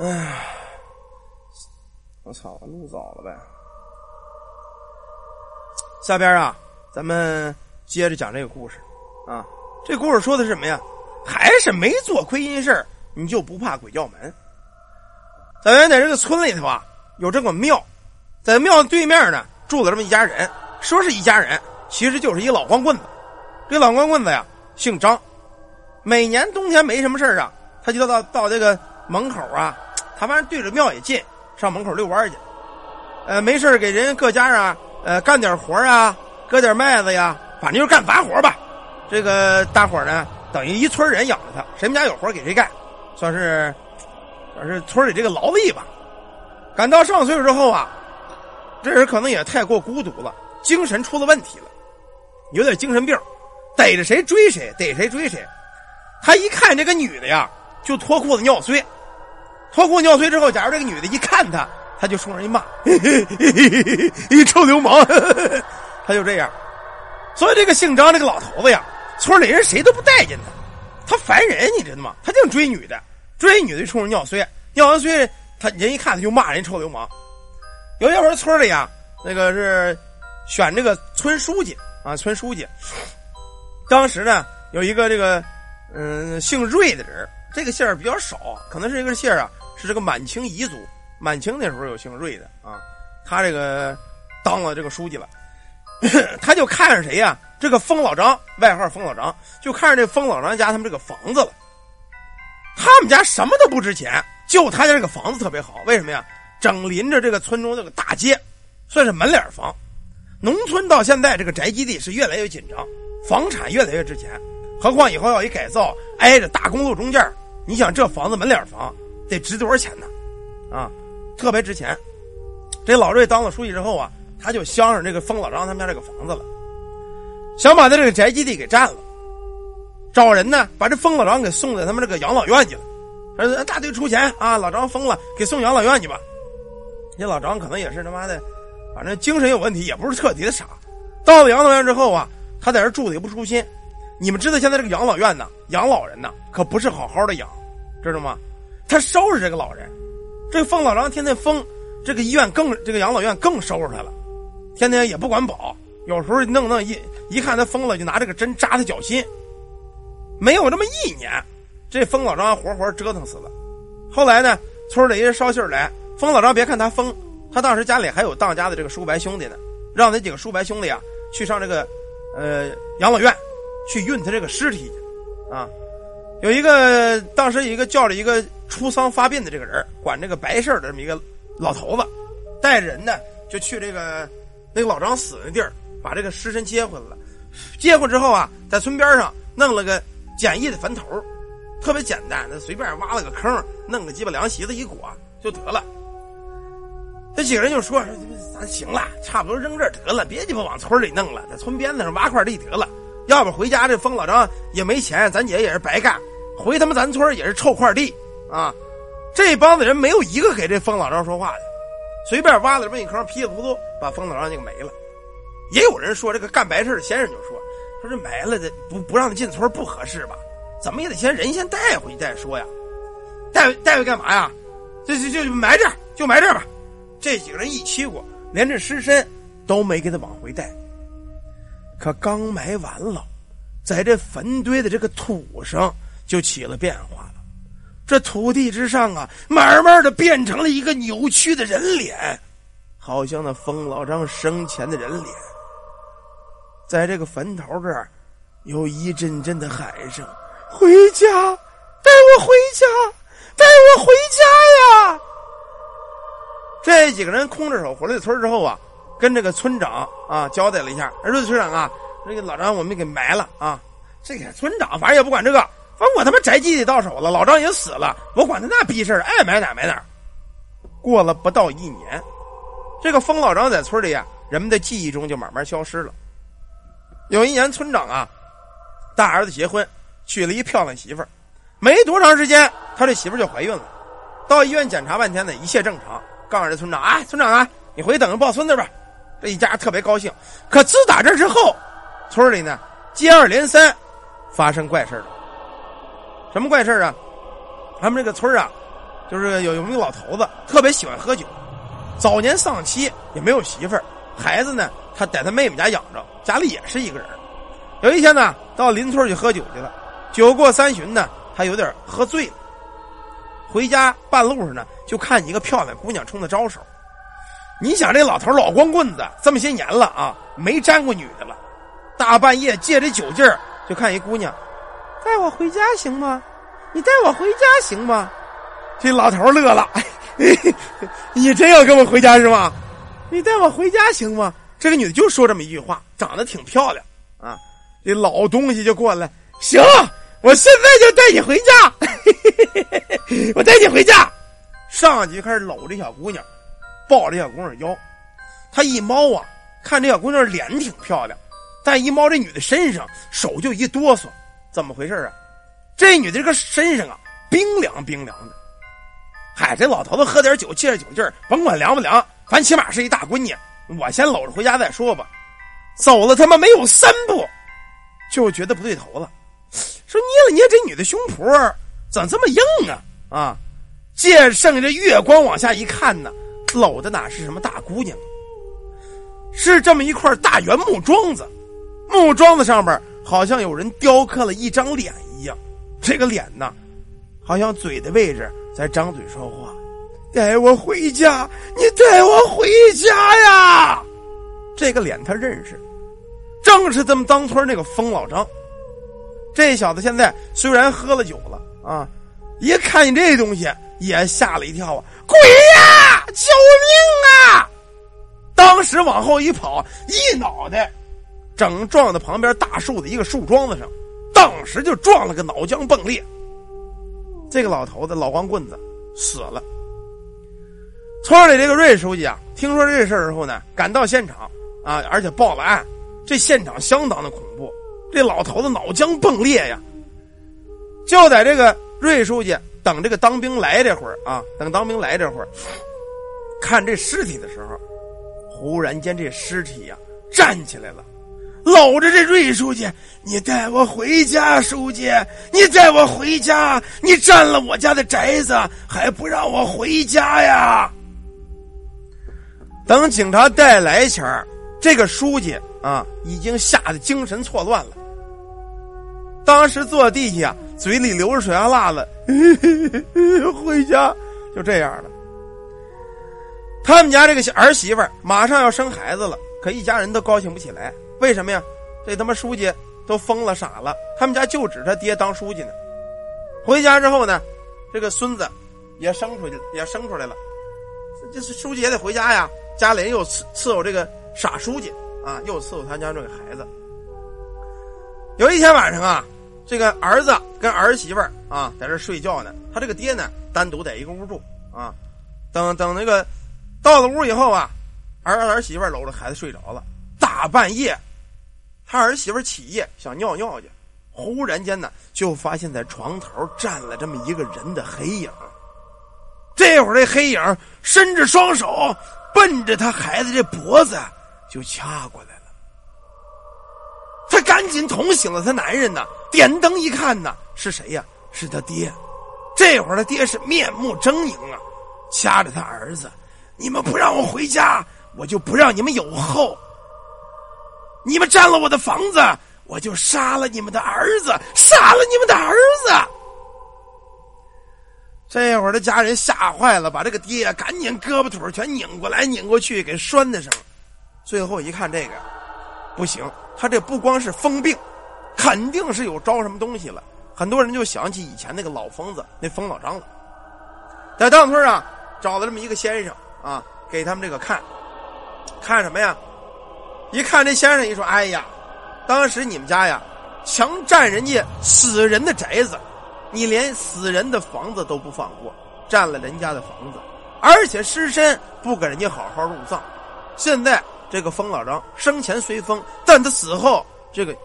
哎，我操，录早了呗。下边啊，咱们接着讲这个故事啊。这故事说的是什么呀？还是没做亏心事你就不怕鬼叫门。咱原在这个村里头啊，有这个庙，在庙对面呢住了这么一家人，说是一家人，其实就是一老光棍子。这老光棍子呀，姓张，每年冬天没什么事啊，他就到到这个门口啊，他反正对着庙也近，上门口遛弯去。呃，没事给人各家啊，呃，干点活啊，割点麦子呀，反正就是干杂活吧。这个大伙呢，等于一村人养着他，谁们家有活给谁干，算是算是村里这个劳力吧。赶到上岁数之后啊，这人可能也太过孤独了，精神出了问题了，有点精神病。逮着谁追谁，逮谁追谁。他一看这个女的呀，就脱裤子尿碎。脱裤尿碎之后，假如这个女的一看他，他就冲人一骂：“一臭流氓！”他就这样。所以这个姓张这个老头子呀，村里人谁都不待见他，他烦人，你知道吗？他净追女的，追女的就冲人尿碎，尿完碎，他人一看他就骂人臭流氓。有一回村里啊，那个是选这个村书记啊，村书记。当时呢，有一个这个，嗯，姓瑞的人，这个姓儿比较少，可能是一个姓儿啊，是这个满清彝族。满清那时候有姓瑞的啊，他这个当了这个书记了，他就看上谁呀？这个封老张，外号封老张，就看上这封老张家他们这个房子了。他们家什么都不值钱，就他家这个房子特别好。为什么呀？整临着这个村中这个大街，算是门脸房。农村到现在这个宅基地是越来越紧张。房产越来越值钱，何况以后要一改造，挨着大公路中间你想这房子门脸房得值多少钱呢？啊，特别值钱。这老瑞当了书记之后啊，他就相上这个封老张他们家这个房子了，想把他这个宅基地给占了，找人呢把这封老张给送在他们这个养老院去了。说大队出钱啊，老张疯了，给送养老院去吧。这老张可能也是他妈的，反正精神有问题，也不是彻底的傻。到了养老院之后啊。他在这住的也不舒心，你们知道现在这个养老院呢，养老人呢可不是好好的养，知道吗？他收拾这个老人，这个疯老张天天疯，这个医院更这个养老院更收拾他了，天天也不管饱，有时候弄弄一一看他疯了，就拿这个针扎他脚心。没有这么一年，这疯老张活活折腾死了。后来呢，村里人捎信来，疯老张别看他疯，他当时家里还有当家的这个叔伯兄弟呢，让那几个叔伯兄弟啊去上这个。呃，养老院去运他这个尸体，啊，有一个当时一个叫着一个出丧发病的这个人，管这个白事的这么一个老头子，带着人呢就去这个那个老张死的地儿，把这个尸身接回来了。接回来之后啊，在村边上弄了个简易的坟头，特别简单，随便挖了个坑，弄个鸡巴凉席子一裹就得了。这几个人就说：“咱行了，差不多扔这儿得了，别鸡巴往村里弄了，在村边子上挖块地得了。要不回家这疯老张也没钱，咱姐也是白干，回他妈咱村也是臭块地啊！这帮子人没有一个给这疯老张说话的，随便挖了这么一坑，噼里扑噜把疯老张就没了。也有人说，这个干白事的先生就说：说这埋了的不不让他进村不合适吧？怎么也得先人先带回去再说呀？带带回干嘛呀？就就就埋这儿，就埋这儿吧。”这几个人一起过，连这尸身都没给他往回带。可刚埋完了，在这坟堆的这个土上就起了变化了。这土地之上啊，慢慢的变成了一个扭曲的人脸，好像那疯老张生前的人脸。在这个坟头这儿，有一阵阵的喊声：“回家，带我回家，带我回家呀！”这几个人空着手回了村之后啊，跟这个村长啊交代了一下：“说村长啊，那个老张我们给埋了啊。这个村长反正也不管这个，反正我他妈宅基地到手了，老张也死了，我管他那逼事爱买哪买哪。过了不到一年，这个疯老张在村里啊，人们的记忆中就慢慢消失了。有一年，村长啊，大儿子结婚，娶了一漂亮媳妇儿，没多长时间，他这媳妇就怀孕了，到医院检查半天呢，一切正常。告诉这村长啊，村长啊，你回去等着抱孙子吧。这一家特别高兴。可自打这之后，村里呢接二连三发生怪事了。什么怪事啊？他们这个村啊，就是有有一个老头子特别喜欢喝酒，早年丧妻也没有媳妇儿，孩子呢他在他妹妹家养着，家里也是一个人。有一天呢，到邻村去喝酒去了，酒过三巡呢，他有点喝醉了。回家半路上呢，就看一个漂亮姑娘冲他招手。你想这老头老光棍子，这么些年了啊，没沾过女的了。大半夜借着酒劲儿，就看一姑娘，带我回家行吗？你带我回家行吗？这老头乐了，你真要跟我回家是吗？你带我回家行吗？这个女的就说这么一句话，长得挺漂亮啊。这老东西就过来，行，我现在就带你回家，我带你回家。上去就开始搂这小姑娘，抱着小姑娘腰。他一猫啊，看这小姑娘脸挺漂亮，但一猫这女的身上，手就一哆嗦，怎么回事啊？这女的这个身上啊，冰凉冰凉的。嗨，这老头子喝点酒，借着酒劲儿，甭管凉不凉，反正起码是一大闺女。我先搂着回家再说吧。走了他妈没有三步，就觉得不对头了，说捏了捏这女的胸脯，怎么这么硬啊？啊！借剩着月光往下一看呢，搂的哪是什么大姑娘，是这么一块大圆木桩子，木桩子上边好像有人雕刻了一张脸一样。这个脸呢，好像嘴的位置。在张嘴说话，带我回家！你带我回家呀！这个脸他认识，正是咱们当村那个疯老张。这小子现在虽然喝了酒了啊，一看见这东西也吓了一跳啊！鬼呀！救命啊！当时往后一跑，一脑袋整撞到旁边大树的一个树桩子上，当时就撞了个脑浆迸裂。这个老头子老光棍子死了。村里这个瑞书记啊，听说这事儿之后呢，赶到现场啊，而且报了案。这现场相当的恐怖，这老头子脑浆迸裂呀。就在这个瑞书记等这个当兵来这会儿啊，等当兵来这会儿，看这尸体的时候，忽然间这尸体呀站起来了。搂着这瑞书记，你带我回家，书记，你带我回家，你占了我家的宅子，还不让我回家呀？等警察带来前这个书记啊，已经吓得精神错乱了。当时坐地下，嘴里流着水啊辣子，回家就这样了。他们家这个儿媳妇马上要生孩子了，可一家人都高兴不起来。为什么呀？这他妈书记都疯了傻了，他们家就指他爹当书记呢。回家之后呢，这个孙子也生出去，也生出来了。这是书记也得回家呀，家里人又伺伺候这个傻书记啊，又伺候他家这个孩子。有一天晚上啊，这个儿子跟儿媳妇啊在这睡觉呢，他这个爹呢单独在一个屋住啊。等等那个到了屋以后啊，儿儿媳妇搂着孩子睡着了，大半夜。他儿媳妇起夜想尿尿去，忽然间呢，就发现在床头站了这么一个人的黑影。这会儿这黑影伸着双手，奔着他孩子这脖子就掐过来了。他赶紧捅醒了他男人呢，点灯一看呢，是谁呀？是他爹。这会儿他爹是面目狰狞啊，掐着他儿子：“你们不让我回家，我就不让你们有后。”你们占了我的房子，我就杀了你们的儿子，杀了你们的儿子。这会儿的家人吓坏了，把这个爹赶紧胳膊腿全拧过来拧过去，给拴在上。最后一看，这个不行，他这不光是疯病，肯定是有招什么东西了。很多人就想起以前那个老疯子，那疯老张了。在当村啊，找了这么一个先生啊，给他们这个看，看什么呀？一看这先生一说：“哎呀，当时你们家呀，强占人家死人的宅子，你连死人的房子都不放过，占了人家的房子，而且尸身不给人家好好入葬。现在这个疯老张生前虽疯，但他死后这个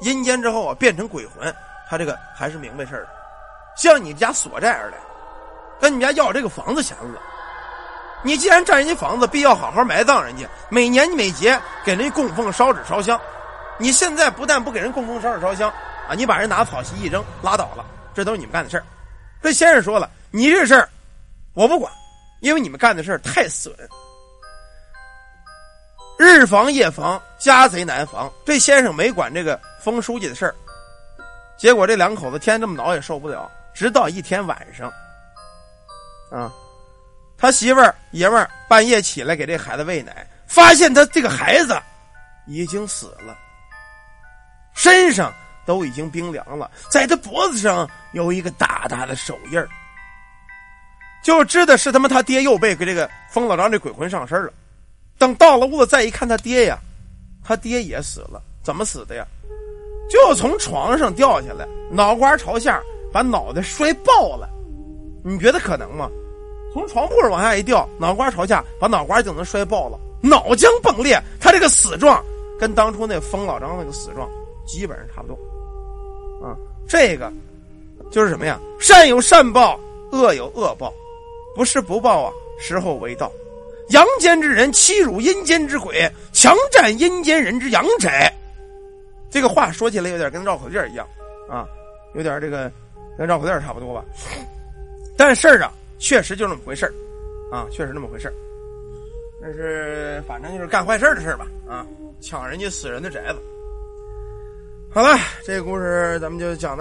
阴间之后啊，变成鬼魂，他这个还是明白事儿向你家索债而来，跟你家要这个房子钱了。”你既然占人家房子，必要好好埋葬人家。每年每节给人家供奉烧纸烧香，你现在不但不给人供奉烧纸烧香，啊，你把人拿草席一扔，拉倒了，这都是你们干的事儿。这先生说了，你这事儿我不管，因为你们干的事太损。日防夜防，家贼难防。这先生没管这个封书记的事儿，结果这两口子天这么恼也受不了。直到一天晚上，啊，他媳妇儿爷们儿半夜起来给这孩子喂奶，发现他这个孩子已经死了，身上都已经冰凉了，在他脖子上有一个大大的手印儿，就知道是他妈他爹又被给这个疯老张这鬼魂上身了。等到了屋子再一看，他爹呀，他爹也死了，怎么死的呀？就从床上掉下来，脑瓜朝下。把脑袋摔爆了，你觉得可能吗？从床铺上往下一掉，脑瓜朝下，把脑瓜就能摔爆了，脑浆迸裂。他这个死状跟当初那疯老张那个死状基本上差不多。啊，这个就是什么呀？善有善报，恶有恶报，不是不报啊，时候未到。阳间之人欺辱阴间之鬼，强占阴间人之阳宅。这个话说起来有点跟绕口令一样啊，有点这个。跟绕口令差不多吧，但事儿啊，确实就那么回事啊，确实那么回事那是反正就是干坏事的事吧，啊，抢人家死人的宅子。好了，这个故事咱们就讲到。